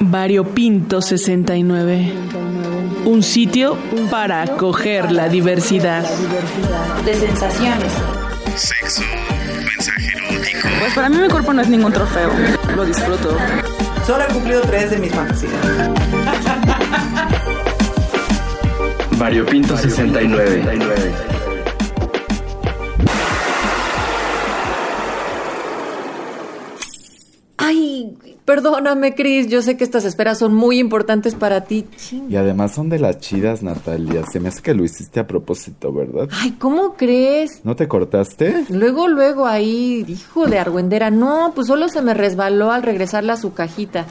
Variopinto 69. Un sitio para acoger la diversidad. De sensaciones. Sexo, mensaje erótico. Pues para mí mi cuerpo no es ningún trofeo. Lo disfruto. Solo he cumplido tres de mis fantasías. Variopinto 69. Perdóname, Cris. Yo sé que estas esperas son muy importantes para ti. Ching. Y además son de las chidas, Natalia. Se me hace que lo hiciste a propósito, ¿verdad? Ay, ¿cómo crees? ¿No te cortaste? Luego, luego ahí, hijo de argüendera. No, pues solo se me resbaló al regresarle a su cajita.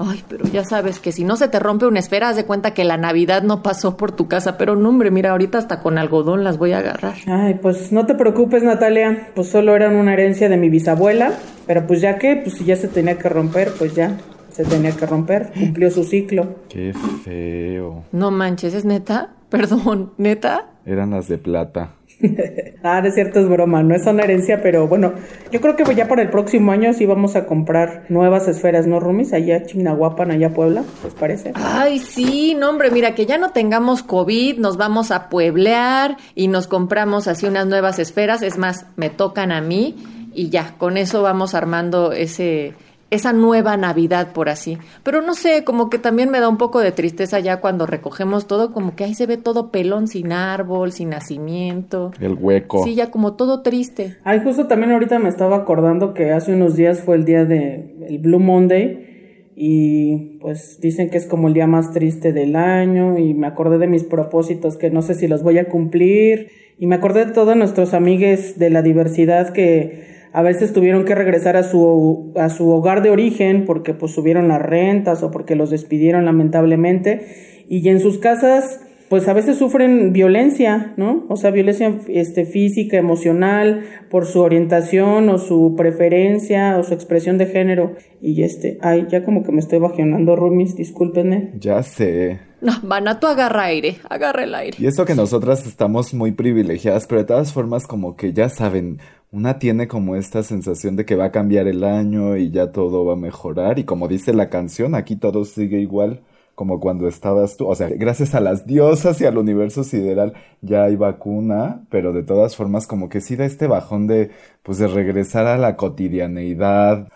Ay, pero ya sabes que si no se te rompe una esfera, haz de cuenta que la Navidad no pasó por tu casa. Pero no, hombre, mira, ahorita hasta con algodón las voy a agarrar. Ay, pues no te preocupes, Natalia. Pues solo eran una herencia de mi bisabuela. Pero pues ya que, pues si ya se tenía que romper, pues ya se tenía que romper. Cumplió su ciclo. Qué feo. No manches, ¿es neta? Perdón, ¿neta? Eran las de plata. ah, de cierto es broma, no es una herencia, pero bueno, yo creo que ya para el próximo año sí vamos a comprar nuevas esferas, ¿no, Rumis? Allá Chignahuapan, allá Puebla, ¿les parece? Ay, sí, no, hombre, mira, que ya no tengamos COVID, nos vamos a pueblear y nos compramos así unas nuevas esferas. Es más, me tocan a mí y ya, con eso vamos armando ese esa nueva Navidad, por así. Pero no sé, como que también me da un poco de tristeza ya cuando recogemos todo, como que ahí se ve todo pelón, sin árbol, sin nacimiento. El hueco. Sí, ya como todo triste. Ay, justo también ahorita me estaba acordando que hace unos días fue el día de el Blue Monday y pues dicen que es como el día más triste del año y me acordé de mis propósitos que no sé si los voy a cumplir y me acordé de todos nuestros amigues de la diversidad que a veces tuvieron que regresar a su, a su hogar de origen porque pues subieron las rentas o porque los despidieron lamentablemente. Y en sus casas pues a veces sufren violencia, ¿no? O sea, violencia este, física, emocional, por su orientación o su preferencia o su expresión de género. Y este, ay, ya como que me estoy bajonando, Rumis, discúlpenme. Ya sé. No, Vana, tú agarra aire, agarra el aire. Y eso que nosotras estamos muy privilegiadas, pero de todas formas como que ya saben, una tiene como esta sensación de que va a cambiar el año y ya todo va a mejorar. Y como dice la canción, aquí todo sigue igual como cuando estabas tú. O sea, gracias a las diosas y al universo sideral ya hay vacuna, pero de todas formas como que sí da este bajón de, pues de regresar a la cotidianeidad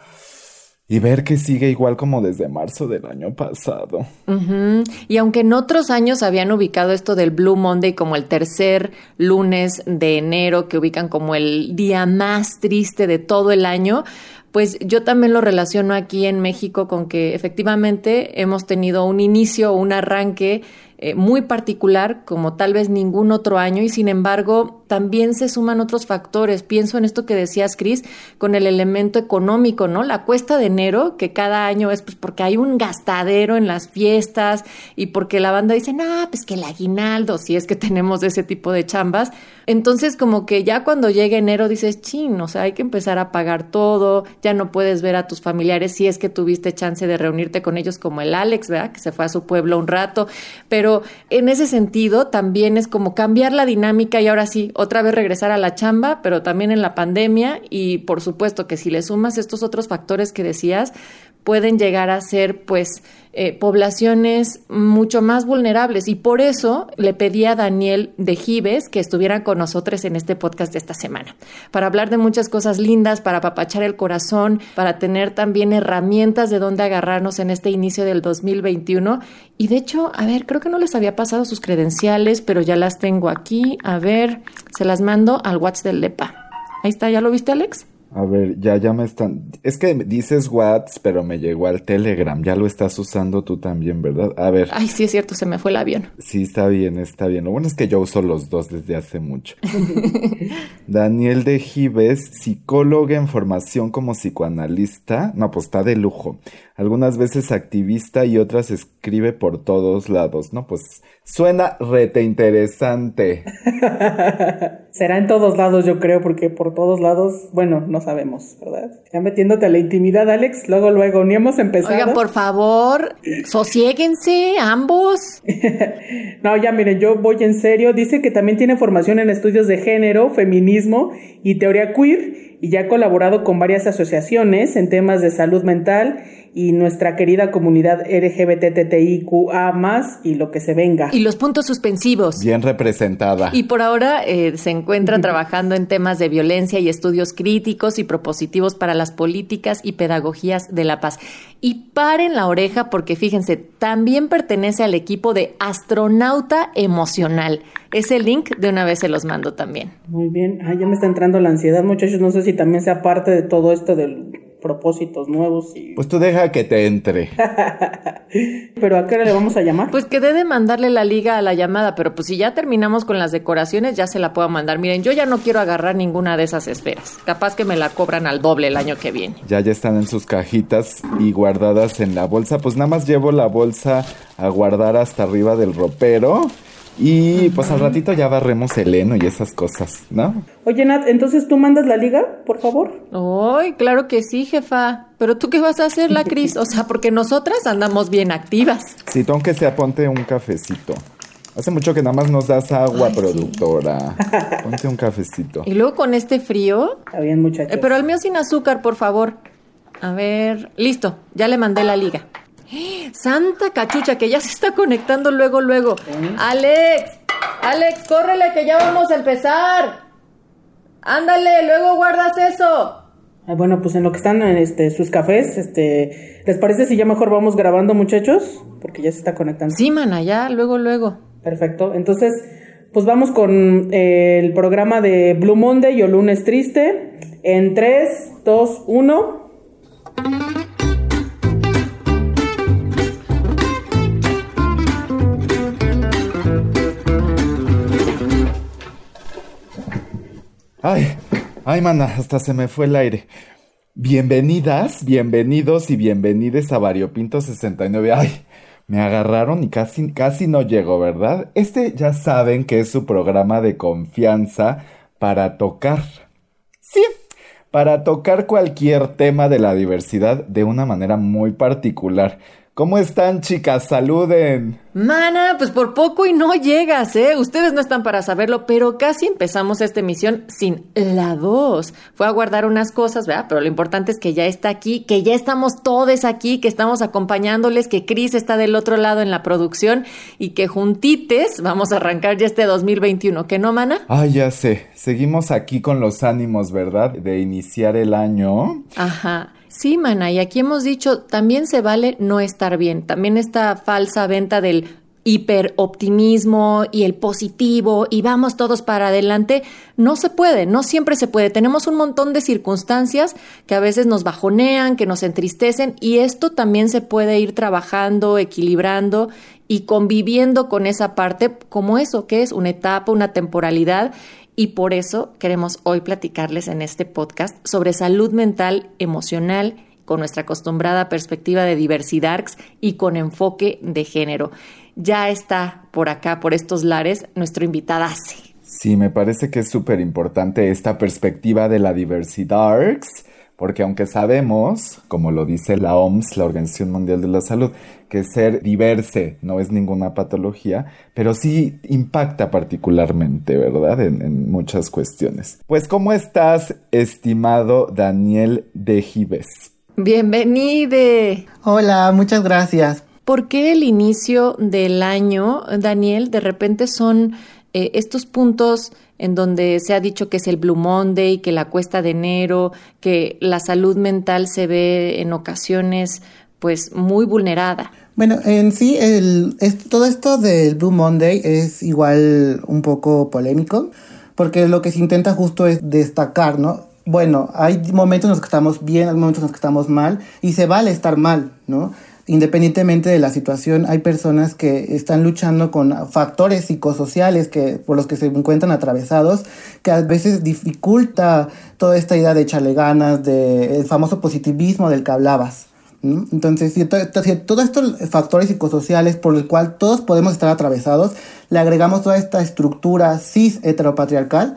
y ver que sigue igual como desde marzo del año pasado. Y aunque en otros años habían ubicado esto del Blue Monday como el tercer lunes de enero, que ubican como el día más triste de todo el año, pues yo también lo relaciono aquí en México con que efectivamente hemos tenido un inicio, un arranque eh, muy particular como tal vez ningún otro año y sin embargo también se suman otros factores. Pienso en esto que decías, Cris, con el elemento económico, ¿no? La cuesta de enero, que cada año es pues porque hay un gastadero en las fiestas y porque la banda dice, ah, pues que el aguinaldo, si es que tenemos ese tipo de chambas. Entonces, como que ya cuando llega enero dices, chin, o sea, hay que empezar a pagar todo, ya no puedes ver a tus familiares si es que tuviste chance de reunirte con ellos como el Alex, ¿verdad? Que se fue a su pueblo un rato. Pero en ese sentido también es como cambiar la dinámica y ahora sí, otra vez regresar a la chamba, pero también en la pandemia y por supuesto que si le sumas estos otros factores que decías, pueden llegar a ser pues eh, poblaciones mucho más vulnerables y por eso le pedí a Daniel de Gives que estuviera con nosotros en este podcast de esta semana, para hablar de muchas cosas lindas, para apapachar el corazón, para tener también herramientas de dónde agarrarnos en este inicio del 2021 y de hecho, a ver, creo que no les había pasado sus credenciales, pero ya las tengo aquí, a ver, se las mando al WhatsApp del LEPA. Ahí está, ¿ya lo viste Alex? A ver, ya, ya me están. Es que dices WhatsApp, pero me llegó al Telegram. Ya lo estás usando tú también, ¿verdad? A ver. Ay, sí es cierto, se me fue el avión. Sí, está bien, está bien. Lo bueno es que yo uso los dos desde hace mucho. Daniel de Gives, psicóloga en formación como psicoanalista. No, pues está de lujo. Algunas veces activista y otras escribe por todos lados, ¿no? Pues suena rete interesante. Será en todos lados, yo creo, porque por todos lados, bueno, no sabemos, ¿verdad? Ya metiéndote a la intimidad, Alex, luego, luego, ni hemos empezado. Oigan, por favor, sosiéguense ambos. no, ya miren, yo voy en serio. Dice que también tiene formación en estudios de género, feminismo y teoría queer y ya ha colaborado con varias asociaciones en temas de salud mental y nuestra querida comunidad LGBTTIQA más y lo que se venga. Y los puntos suspensivos. Bien representada. Y por ahora eh, se encuentra trabajando en temas de violencia y estudios críticos y propositivos para las políticas y pedagogías de la paz. Y paren la oreja porque fíjense, también pertenece al equipo de astronauta emocional. Ese link de una vez se los mando también. Muy bien. Ah, ya me está entrando la ansiedad, muchachos. No sé si también sea parte de todo esto del propósitos nuevos y... Pues tú deja que te entre. pero ¿a qué hora le vamos a llamar? Pues quedé de mandarle la liga a la llamada, pero pues si ya terminamos con las decoraciones, ya se la puedo mandar. Miren, yo ya no quiero agarrar ninguna de esas esferas. Capaz que me la cobran al doble el año que viene. Ya ya están en sus cajitas y guardadas en la bolsa. Pues nada más llevo la bolsa a guardar hasta arriba del ropero. Y pues al ratito ya barremos el heno y esas cosas, ¿no? Oye, Nat, entonces tú mandas la liga, por favor. Ay, claro que sí, jefa. Pero tú qué vas a hacer, la Cris? O sea, porque nosotras andamos bien activas. Sí, tú aunque sea, ponte un cafecito. Hace mucho que nada más nos das agua, productora. Ponte un cafecito. Y luego con este frío. Está bien, muchachos. Eh, pero el mío sin azúcar, por favor. A ver, listo, ya le mandé la liga. Santa cachucha, que ya se está conectando luego, luego. Alex, Alex, córrele, que ya vamos a empezar. Ándale, luego guardas eso. bueno, pues en lo que están este, sus cafés, este, ¿les parece si ya mejor vamos grabando, muchachos? Porque ya se está conectando. Sí, mana, ya, luego, luego. Perfecto. Entonces, pues vamos con eh, el programa de Blue Monday o Lunes Triste. En 3, 2, 1. Ay, ay, mana, hasta se me fue el aire. Bienvenidas, bienvenidos y bienvenides a Variopinto 69. Ay, me agarraron y casi, casi no llego, ¿verdad? Este ya saben que es su programa de confianza para tocar. Sí, para tocar cualquier tema de la diversidad de una manera muy particular. ¿Cómo están, chicas? Saluden. Mana, pues por poco y no llegas, ¿eh? Ustedes no están para saberlo, pero casi empezamos esta emisión sin la voz. Fue a guardar unas cosas, ¿verdad? Pero lo importante es que ya está aquí, que ya estamos todos aquí, que estamos acompañándoles, que Cris está del otro lado en la producción y que juntites vamos a arrancar ya este 2021, ¿qué no, mana? Ay, ya sé. Seguimos aquí con los ánimos, ¿verdad? De iniciar el año. Ajá. Sí, mana, y aquí hemos dicho, también se vale no estar bien. También esta falsa venta del hiperoptimismo y el positivo y vamos todos para adelante, no se puede, no siempre se puede. Tenemos un montón de circunstancias que a veces nos bajonean, que nos entristecen y esto también se puede ir trabajando, equilibrando y conviviendo con esa parte como eso, que es una etapa, una temporalidad y por eso queremos hoy platicarles en este podcast sobre salud mental, emocional, con nuestra acostumbrada perspectiva de diversidad y con enfoque de género. Ya está por acá, por estos lares, nuestro invitado. Sí, me parece que es súper importante esta perspectiva de la diversidad porque aunque sabemos, como lo dice la OMS, la Organización Mundial de la Salud, que ser diverse no es ninguna patología, pero sí impacta particularmente, ¿verdad? En, muchas cuestiones. Pues, ¿cómo estás, estimado Daniel de Gives? Bienvenido. Hola, muchas gracias. ¿Por qué el inicio del año, Daniel, de repente son eh, estos puntos en donde se ha dicho que es el Blue Monday, que la cuesta de enero, que la salud mental se ve en ocasiones pues muy vulnerada. Bueno, en sí, el, todo esto del Blue Monday es igual un poco polémico, porque lo que se intenta justo es destacar, ¿no? Bueno, hay momentos en los que estamos bien, hay momentos en los que estamos mal, y se vale estar mal, ¿no? Independientemente de la situación, hay personas que están luchando con factores psicosociales que, por los que se encuentran atravesados, que a veces dificulta toda esta idea de echarle ganas, del famoso positivismo del que hablabas. Entonces, si, todos estos factores psicosociales por los cuales todos podemos estar atravesados, le agregamos toda esta estructura cis heteropatriarcal,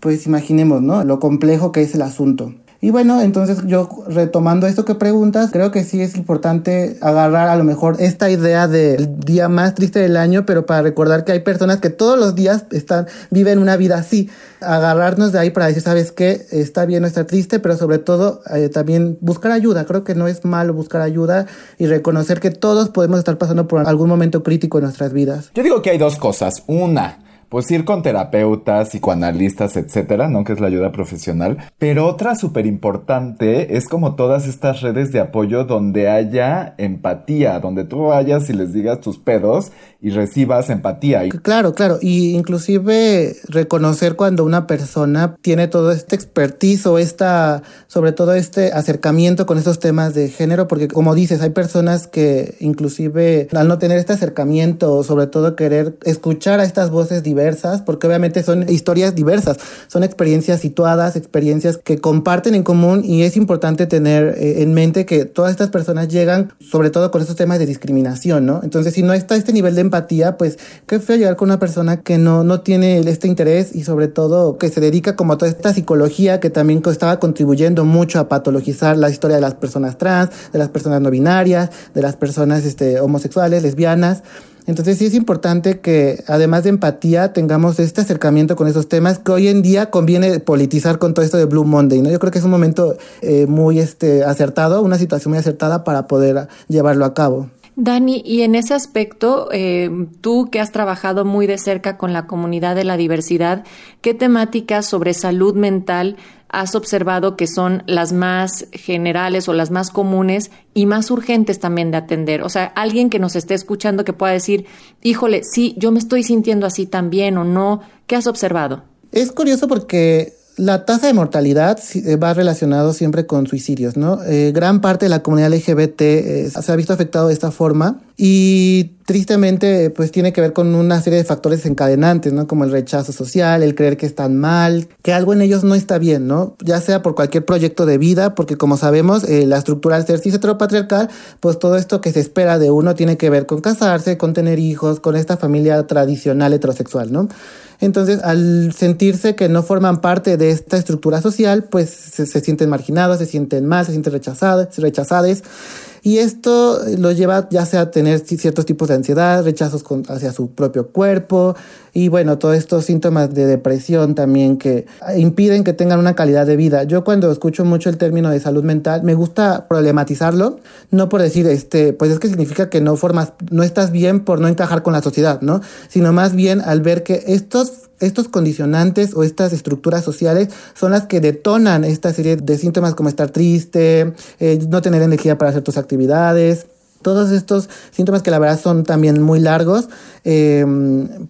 pues imaginemos, ¿no? Lo complejo que es el asunto. Y bueno, entonces yo retomando esto que preguntas, creo que sí es importante agarrar a lo mejor esta idea del día más triste del año, pero para recordar que hay personas que todos los días están, viven una vida así. Agarrarnos de ahí para decir, ¿sabes qué? Está bien no estar triste, pero sobre todo eh, también buscar ayuda. Creo que no es malo buscar ayuda y reconocer que todos podemos estar pasando por algún momento crítico en nuestras vidas. Yo digo que hay dos cosas. Una, pues ir con terapeutas, psicoanalistas, etcétera, ¿no? Que es la ayuda profesional. Pero otra súper importante es como todas estas redes de apoyo donde haya empatía, donde tú vayas y les digas tus pedos y recibas empatía. Claro, claro. Y inclusive reconocer cuando una persona tiene todo este expertise o esta, sobre todo este acercamiento con estos temas de género, porque como dices, hay personas que inclusive al no tener este acercamiento, sobre todo querer escuchar a estas voces diversas, porque obviamente son historias diversas, son experiencias situadas, experiencias que comparten en común y es importante tener eh, en mente que todas estas personas llegan sobre todo con estos temas de discriminación, ¿no? Entonces, si no está este nivel de empatía, pues qué feo llegar con una persona que no, no tiene este interés y sobre todo que se dedica como a toda esta psicología que también estaba contribuyendo mucho a patologizar la historia de las personas trans, de las personas no binarias, de las personas este, homosexuales, lesbianas. Entonces sí es importante que además de empatía tengamos este acercamiento con esos temas que hoy en día conviene politizar con todo esto de Blue Monday, ¿no? Yo creo que es un momento eh, muy este, acertado, una situación muy acertada para poder llevarlo a cabo. Dani, y en ese aspecto, eh, tú que has trabajado muy de cerca con la comunidad de la diversidad, ¿qué temáticas sobre salud mental has observado que son las más generales o las más comunes y más urgentes también de atender? O sea, alguien que nos esté escuchando que pueda decir, híjole, sí, yo me estoy sintiendo así también o no, ¿qué has observado? Es curioso porque la tasa de mortalidad eh, va relacionado siempre con suicidios, ¿no? Eh, gran parte de la comunidad LGBT eh, se ha visto afectado de esta forma y tristemente pues tiene que ver con una serie de factores encadenantes, ¿no? Como el rechazo social, el creer que están mal, que algo en ellos no está bien, ¿no? Ya sea por cualquier proyecto de vida, porque como sabemos, la estructura al ser cis heteropatriarcal, pues todo esto que se espera de uno tiene que ver con casarse, con tener hijos, con esta familia tradicional heterosexual, ¿no? Entonces, al sentirse que no forman parte de esta estructura social, pues se, sienten marginados, se sienten mal, se sienten rechazados, rechazadas. Y esto lo lleva ya sea a tener ciertos tipos de ansiedad, rechazos hacia su propio cuerpo y bueno, todos estos síntomas de depresión también que impiden que tengan una calidad de vida. Yo cuando escucho mucho el término de salud mental, me gusta problematizarlo, no por decir, este, pues es que significa que no formas, no estás bien por no encajar con la sociedad, ¿no? Sino más bien al ver que estos estos condicionantes o estas estructuras sociales son las que detonan esta serie de síntomas como estar triste, eh, no tener energía para hacer tus actividades, todos estos síntomas que la verdad son también muy largos, eh,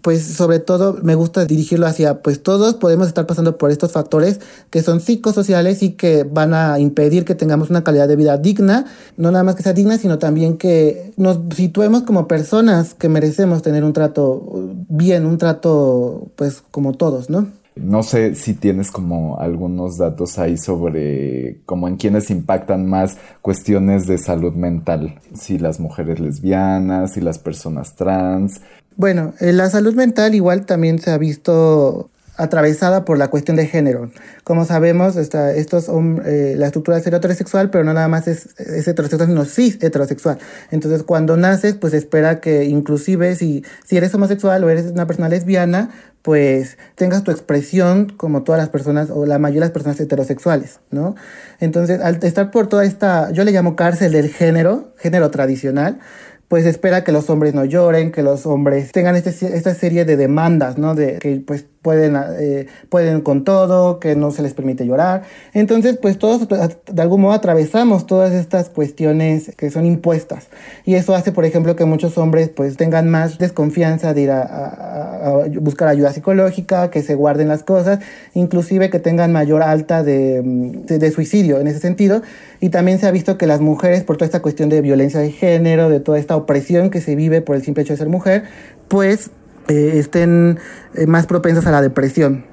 pues sobre todo me gusta dirigirlo hacia, pues todos podemos estar pasando por estos factores que son psicosociales y que van a impedir que tengamos una calidad de vida digna, no nada más que sea digna, sino también que nos situemos como personas que merecemos tener un trato bien, un trato pues como todos, ¿no? No sé si tienes como algunos datos ahí sobre cómo en quienes impactan más cuestiones de salud mental, si las mujeres lesbianas, si las personas trans. Bueno, eh, la salud mental igual también se ha visto atravesada por la cuestión de género. Como sabemos, esta, estos eh, la estructura es heterosexual, pero no nada más es, es, heterosexual, sino cis heterosexual. Entonces, cuando naces, pues espera que inclusive si, si eres homosexual o eres una persona lesbiana, pues tengas tu expresión como todas las personas o la mayoría de las personas heterosexuales, ¿no? Entonces, al estar por toda esta, yo le llamo cárcel del género, género tradicional, pues espera que los hombres no lloren, que los hombres tengan este, esta serie de demandas, ¿no? De que pues pueden, eh, pueden con todo, que no se les permite llorar. Entonces, pues todos de algún modo atravesamos todas estas cuestiones que son impuestas. Y eso hace, por ejemplo, que muchos hombres pues tengan más desconfianza de ir a, buscar ayuda psicológica, que se guarden las cosas, inclusive que tengan mayor alta de, de, suicidio en ese sentido. Y también se ha visto que las mujeres, por toda esta cuestión de violencia de género, de toda esta opresión que se vive por el simple hecho de ser mujer, pues eh, estén eh, más propensas a la depresión.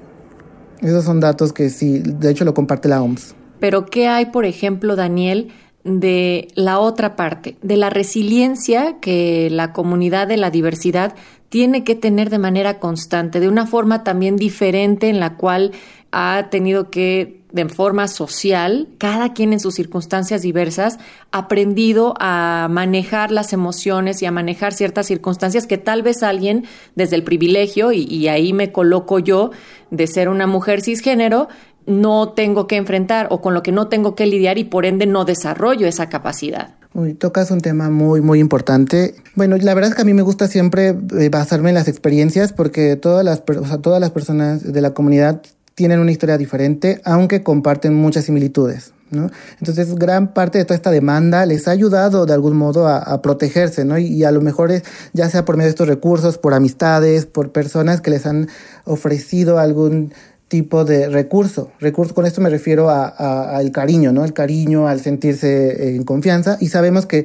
Esos son datos que sí, de hecho lo comparte la OMS. Pero ¿qué hay, por ejemplo, Daniel, de la otra parte, de la resiliencia que la comunidad de la diversidad tiene que tener de manera constante, de una forma también diferente en la cual ha tenido que, de forma social, cada quien en sus circunstancias diversas, aprendido a manejar las emociones y a manejar ciertas circunstancias que tal vez alguien desde el privilegio, y, y ahí me coloco yo, de ser una mujer cisgénero, no tengo que enfrentar o con lo que no tengo que lidiar y por ende no desarrollo esa capacidad. Uy, tocas un tema muy, muy importante. Bueno, la verdad es que a mí me gusta siempre eh, basarme en las experiencias porque todas las, o sea, todas las personas de la comunidad tienen una historia diferente, aunque comparten muchas similitudes. ¿no? Entonces, gran parte de toda esta demanda les ha ayudado de algún modo a, protegerse, ¿no? Y, y, a lo mejor es, ya sea por medio de estos recursos, por amistades, por personas que les han ofrecido algún tipo de recurso. Recurso, con esto me refiero al cariño, ¿no? El cariño, al sentirse en confianza. Y sabemos que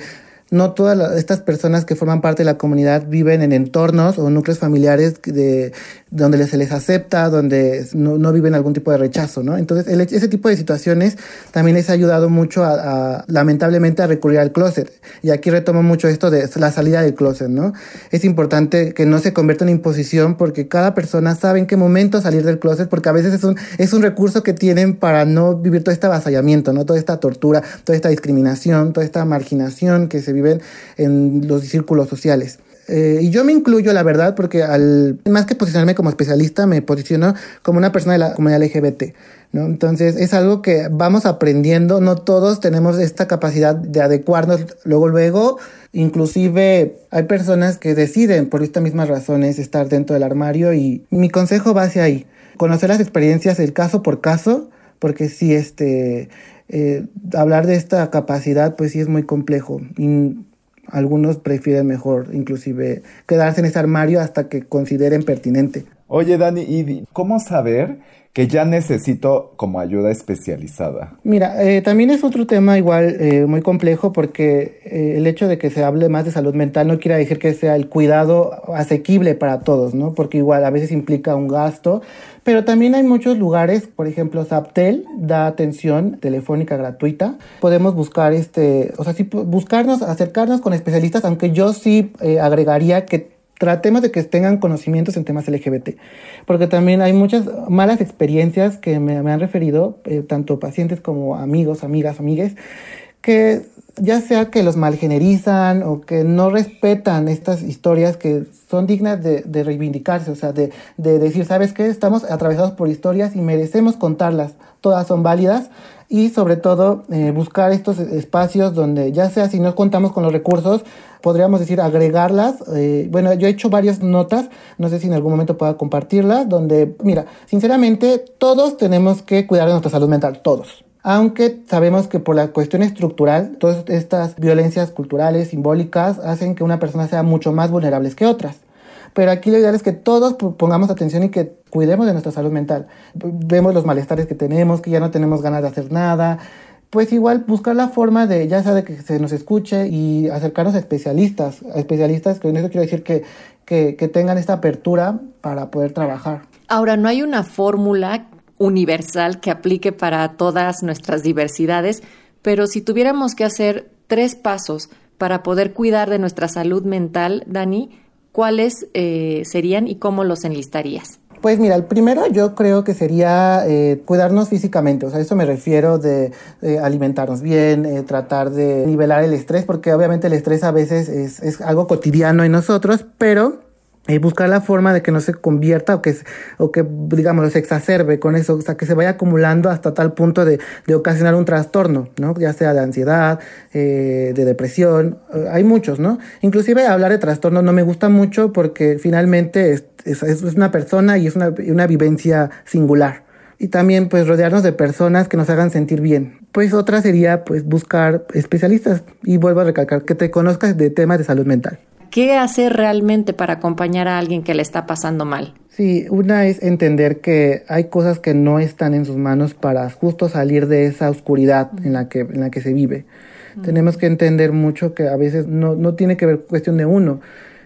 no todas estas personas que forman parte de la comunidad viven en entornos o núcleos familiares de, donde se les acepta, donde no, no, viven algún tipo de rechazo, ¿no? Entonces, el, ese tipo de situaciones también les ha ayudado mucho a, lamentablemente, a recurrir al closet. Y aquí retomo mucho esto de la salida del closet, ¿no? Es importante que no se convierta en imposición porque cada persona sabe en qué momento salir del closet, porque a veces es un, es un recurso que tienen para no vivir todo este avasallamiento, ¿no? Toda esta tortura, toda esta discriminación, toda esta marginación que se vive en los círculos sociales. Eh, y yo me incluyo, la verdad, porque al más que posicionarme como especialista, me posiciono como una persona de la comunidad LGBT. ¿no? Entonces es algo que vamos aprendiendo, no todos tenemos esta capacidad de adecuarnos luego, luego. Inclusive hay personas que deciden por estas mismas razones estar dentro del armario y mi consejo va hacia ahí. Conocer las experiencias, el caso por caso, porque si este, eh, hablar de esta capacidad, pues sí es muy complejo. Y algunos prefieren mejor inclusive quedarse en ese armario hasta que consideren pertinente. Oye, Dani, ¿y cómo saber que ya necesito como ayuda especializada? Mira, eh, también es otro tema igual eh, muy complejo porque eh, el hecho de que se hable más de salud mental no quiere decir que sea el cuidado asequible para todos, ¿no? Porque igual a veces implica un gasto, pero también hay muchos lugares, por ejemplo, Zaptel da atención telefónica gratuita. Podemos buscar este, o sea, sí, buscarnos, acercarnos con especialistas, aunque yo sí agregaría que tratemos de que tengan conocimientos en temas LGBT, porque también hay muchas malas experiencias que me, me han referido, eh, tanto pacientes como amigos, amigas, amigues, que ya sea que los malgenerizan o que no respetan estas historias que son dignas de, reivindicarse, o sea, de, de, decir, ¿sabes qué? Estamos atravesados por historias y merecemos contarlas, todas son válidas y sobre todo eh, buscar estos espacios donde ya sea si no contamos con los recursos, podríamos decir agregarlas. Eh, bueno, yo he hecho varias notas, no sé si en algún momento pueda compartirlas, donde, mira, sinceramente todos tenemos que cuidar de nuestra salud mental, todos. Aunque sabemos que por la cuestión estructural, todas estas violencias culturales, simbólicas, hacen que una persona sea mucho más vulnerable que otras. Pero aquí lo ideal es que todos pongamos atención y que cuidemos de nuestra salud mental. Vemos los malestares que tenemos, que ya no tenemos ganas de hacer nada, pues igual buscar la forma de, ya sea de que se nos escuche y acercarnos a especialistas, a especialistas, que en eso quiero decir que, que, que tengan esta apertura para poder trabajar. Ahora, no hay una fórmula universal que aplique para todas nuestras diversidades, pero si tuviéramos que hacer tres pasos para poder cuidar de nuestra salud mental, Dani, ¿cuáles eh, serían y cómo los enlistarías? Pues mira, el primero yo creo que sería eh, cuidarnos físicamente, o sea, eso me refiero de eh, alimentarnos bien, eh, tratar de nivelar el estrés, porque obviamente el estrés a veces es, es algo cotidiano en nosotros, pero eh, buscar la forma de que no se convierta o que, o que digamos, se exacerbe con eso, o sea, que se vaya acumulando hasta tal punto de, de ocasionar un trastorno, ¿no? Ya sea de ansiedad, eh, de depresión, eh, hay muchos, ¿no? Inclusive hablar de trastorno no me gusta mucho porque finalmente es, es, es una persona y es una, una vivencia singular. Y también pues rodearnos de personas que nos hagan sentir bien. Pues otra sería pues buscar especialistas y vuelvo a recalcar que te conozcas de temas de salud mental. ¿Qué hacer realmente para acompañar a alguien que le está pasando mal? Sí, una es entender que hay cosas que no están en sus manos para justo salir de esa oscuridad en, la que, en la que se vive. Uh -huh. Tenemos que entender mucho que a veces no, no tiene que ver cuestión de uno.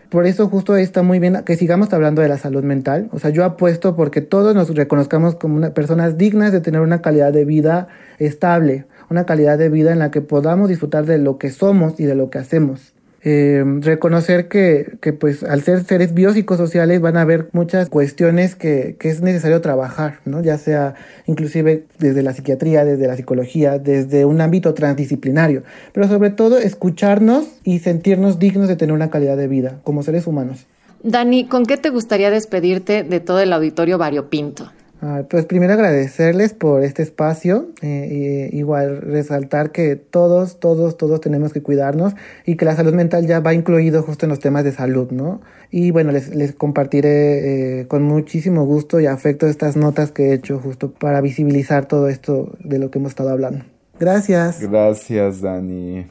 Por eso justo está muy bien que sigamos hablando de la salud mental. O sea, yo apuesto porque todos nos reconozcamos como una, personas dignas de tener una calidad de vida estable. una calidad de vida en la que podamos disfrutar de lo que somos y de lo que hacemos. Eh, reconocer que, que, pues al ser seres biopsicosociales van a haber muchas cuestiones que, que, es necesario trabajar, ¿no? Ya sea inclusive desde la psiquiatría, desde la psicología, desde un ámbito transdisciplinario, pero sobre todo escucharnos y sentirnos dignos de tener una calidad de vida como seres humanos. Dani, ¿con qué te gustaría despedirte de todo el auditorio variopinto? Ah, pues primero agradecerles por este espacio, eh, igual resaltar que todos, todos, todos tenemos que cuidarnos y que la salud mental ya va incluido justo en los temas de salud, ¿no? Y bueno, les, les compartiré eh, con muchísimo gusto y afecto estas notas que he hecho justo para visibilizar todo esto de lo que hemos estado hablando. Gracias. Gracias, Dani.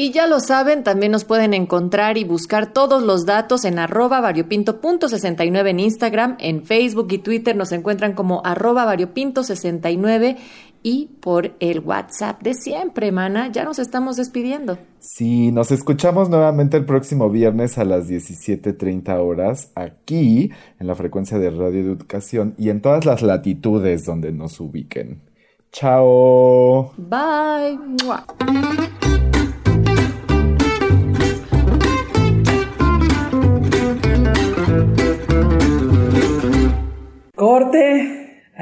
Y ya lo saben, también nos pueden encontrar y buscar todos los datos en arroba variopinto.69 en Instagram, en Facebook y Twitter nos encuentran como arroba variopinto69 y por el WhatsApp de siempre, mana. Ya nos estamos despidiendo. Sí, nos escuchamos nuevamente el próximo viernes a las 17.30 horas aquí en la frecuencia de Radio Educación y en todas las latitudes donde nos ubiquen. Chao. Bye.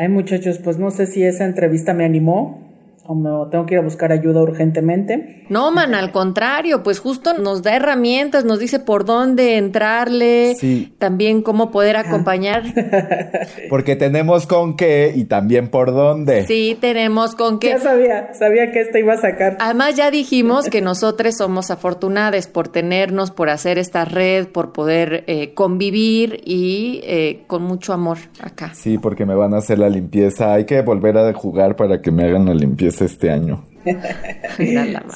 Muchachos, pues no sé si esa entrevista me animó o me tengo que ir a buscar ayuda urgentemente. No, man, al contrario, pues justo nos da herramientas, nos dice por dónde entrarle, Sí. también cómo poder acompañar. Porque tenemos con qué y también por dónde. Sí, tenemos con qué. Ya sabía, sabía que esta iba a sacar. Además ya dijimos que nosotros somos afortunadas por tenernos, por hacer esta red, por poder eh, convivir y eh, con mucho amor acá. Sí, porque me van a hacer la limpieza. Hay que volver a jugar para que me hagan la limpieza este año.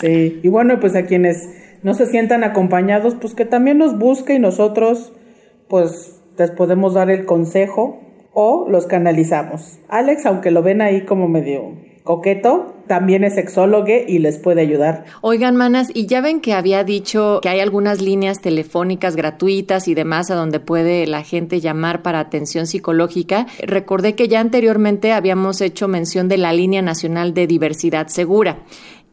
Sí, y bueno, pues a quienes no se sientan acompañados, pues que también nos busque y nosotros, pues les podemos dar el consejo o los canalizamos. Alex, aunque lo ven ahí como medio coqueto, también es sexólogo y les puede ayudar. Oigan, manas, y ya ven que había dicho que hay algunas líneas telefónicas gratuitas y demás a donde puede la gente llamar para atención psicológica. Recordé que ya anteriormente habíamos hecho mención de la línea nacional de diversidad segura.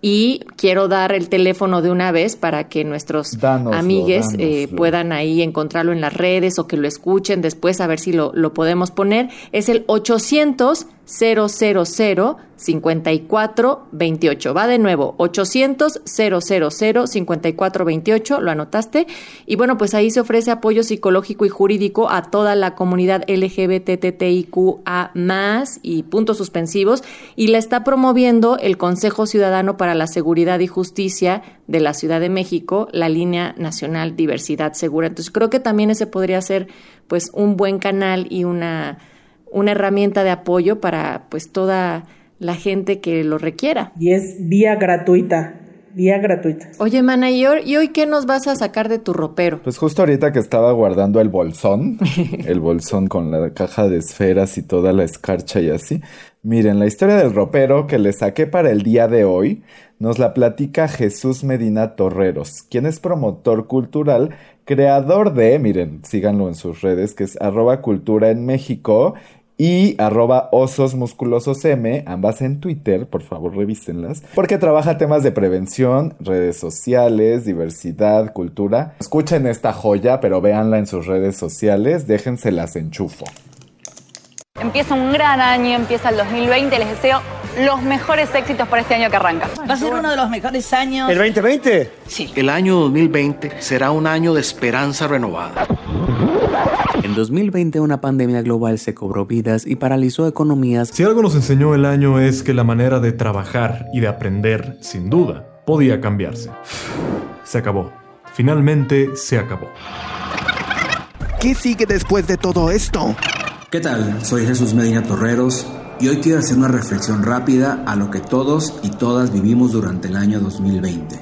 Y quiero dar el teléfono de una vez para que nuestros Dánoslo, amigues eh, puedan ahí encontrarlo en las redes o que lo escuchen después a ver si lo, lo podemos poner. Es el 800 000 5428. Va de nuevo, 800 000 5428. ¿Lo anotaste? Y bueno, pues ahí se ofrece apoyo psicológico y jurídico a toda la comunidad LGBTTIQA y puntos suspensivos. Y la está promoviendo el Consejo Ciudadano para la Seguridad y Justicia de la Ciudad de México, la línea nacional Diversidad Segura. Entonces creo que también ese podría ser pues un buen canal y una, una herramienta de apoyo para pues toda la gente que lo requiera. Y es vía gratuita, vía gratuita. Oye, mana, ¿y hoy, ¿y hoy qué nos vas a sacar de tu ropero? Pues justo ahorita que estaba guardando el bolsón, el bolsón con la caja de esferas y toda la escarcha y así. Miren, la historia del ropero que le saqué para el día de hoy nos la platica Jesús Medina Torreros, quien es promotor cultural, creador de, miren, síganlo en sus redes, que es arroba cultura en México y arroba osos musculosos M, ambas en Twitter, por favor revísenlas, porque trabaja temas de prevención, redes sociales, diversidad, cultura. Escuchen esta joya, pero véanla en sus redes sociales, déjenselas enchufo. Empieza un gran año, empieza el 2020, les deseo los mejores éxitos para este año que arranca. Va a ser uno de los mejores años. ¿El 2020? Sí. El año 2020 será un año de esperanza renovada. En 2020 una pandemia global se cobró vidas y paralizó economías. Si algo nos enseñó el año es que la manera de trabajar y de aprender, sin duda, podía cambiarse. Se acabó. Finalmente se acabó. ¿Qué sigue después de todo esto? ¿Qué tal? Soy Jesús Medina Torreros y hoy quiero hacer una reflexión rápida a lo que todos y todas vivimos durante el año 2020.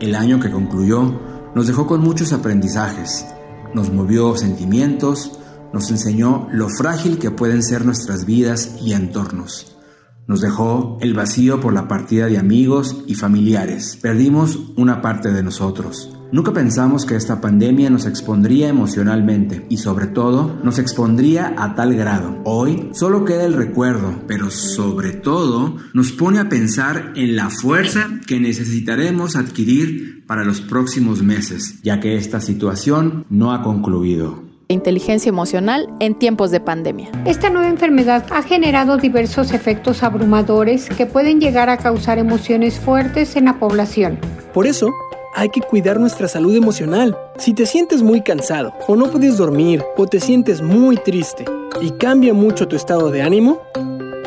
El año que concluyó nos dejó con muchos aprendizajes, nos movió sentimientos, nos enseñó lo frágil que pueden ser nuestras vidas y entornos. Nos dejó el vacío por la partida de amigos y familiares. Perdimos una parte de nosotros. Nunca pensamos que esta pandemia nos expondría emocionalmente y sobre todo nos expondría a tal grado. Hoy solo queda el recuerdo, pero sobre todo nos pone a pensar en la fuerza que necesitaremos adquirir para los próximos meses, ya que esta situación no ha concluido inteligencia emocional en tiempos de pandemia. Esta nueva enfermedad ha generado diversos efectos abrumadores que pueden llegar a causar emociones fuertes en la población. Por eso, hay que cuidar nuestra salud emocional. Si te sientes muy cansado, o no puedes dormir, o te sientes muy triste, y cambia mucho tu estado de ánimo,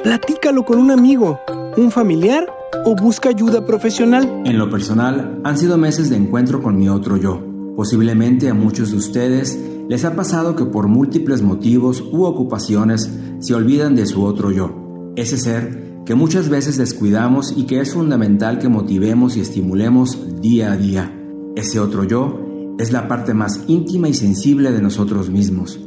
platícalo con un amigo, un familiar o busca ayuda profesional. En lo personal, han sido meses de encuentro con mi otro yo. Posiblemente a muchos de ustedes les ha pasado que por múltiples motivos u ocupaciones se olvidan de su otro yo, ese ser que muchas veces descuidamos y que es fundamental que motivemos y estimulemos día a día. Ese otro yo es la parte más íntima y sensible de nosotros mismos.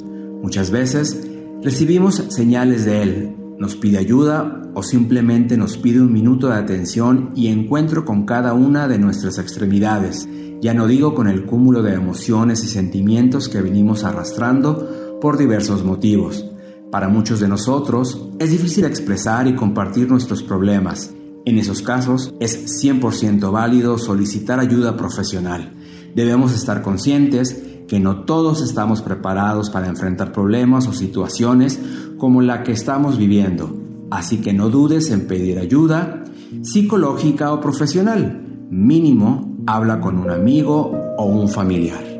Muchas veces recibimos señales de él, nos pide ayuda o simplemente nos pide un minuto de atención y encuentro con cada una de nuestras extremidades ya no digo con el cúmulo de emociones y sentimientos que venimos arrastrando por diversos motivos. Para muchos de nosotros es difícil expresar y compartir nuestros problemas. En esos casos es 100% válido solicitar ayuda profesional. Debemos estar conscientes que no todos estamos preparados para enfrentar problemas o situaciones como la que estamos viviendo. Así que no dudes en pedir ayuda psicológica o profesional. Mínimo habla con un amigo o un familiar.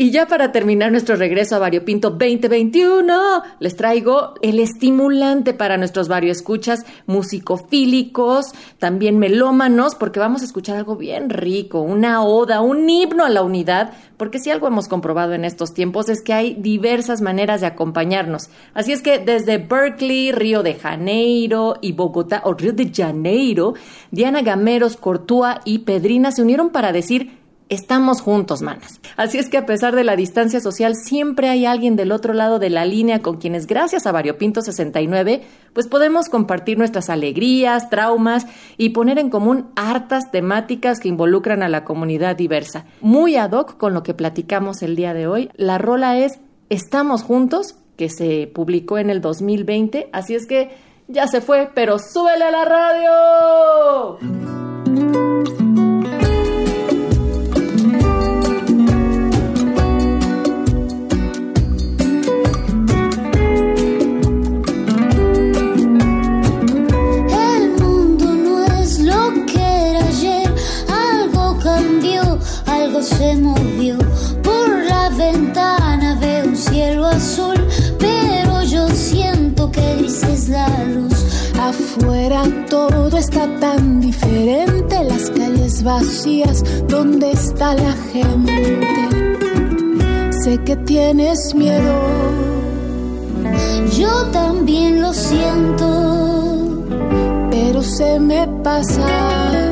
Y ya para terminar nuestro regreso a Variopinto 2021, les traigo el estimulante para nuestros escuchas musicofílicos, también melómanos, porque vamos a escuchar algo bien rico, una oda, un himno a la unidad, porque si algo hemos comprobado en estos tiempos es que hay diversas maneras de acompañarnos. Así es que desde Berkeley, Río de Janeiro y Bogotá, o Río de Janeiro, Diana Gameros, Cortúa y Pedrina se unieron para decir estamos juntos, manas. Así es que a pesar de la distancia social, siempre hay alguien del otro lado de la línea con quienes, gracias a Variopinto 69, pues podemos compartir nuestras alegrías, traumas y poner en común hartas temáticas que involucran a la comunidad diversa. Muy ad hoc con lo que platicamos el día de hoy, la rola es Estamos juntos, que se publicó en el 2020, así es que ya se fue, pero súbele a la radio. Se movió. Por la ventana veo un cielo azul, pero yo siento que gris es la luz. Afuera todo está tan diferente, las calles vacías, ¿dónde está la gente? Sé que tienes miedo. Yo también lo siento, pero se me pasa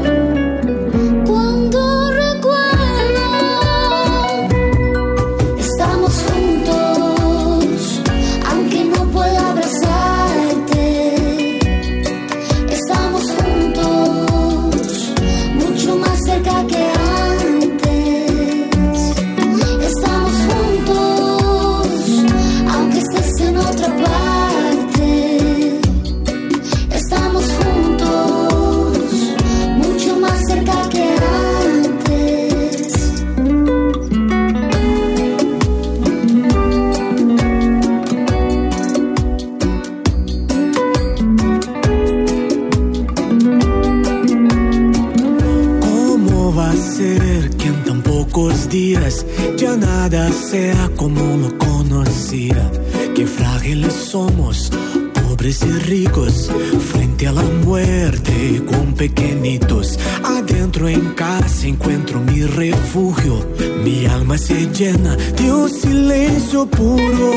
somos, pobres y ricos, frente a la muerte con pequeñitos. Adentro en casa encuentro mi refugio, mi alma se llena de un silencio puro.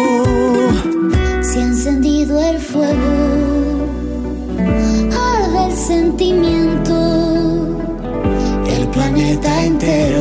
Se ha encendido el fuego, arde el sentimiento, el planeta entero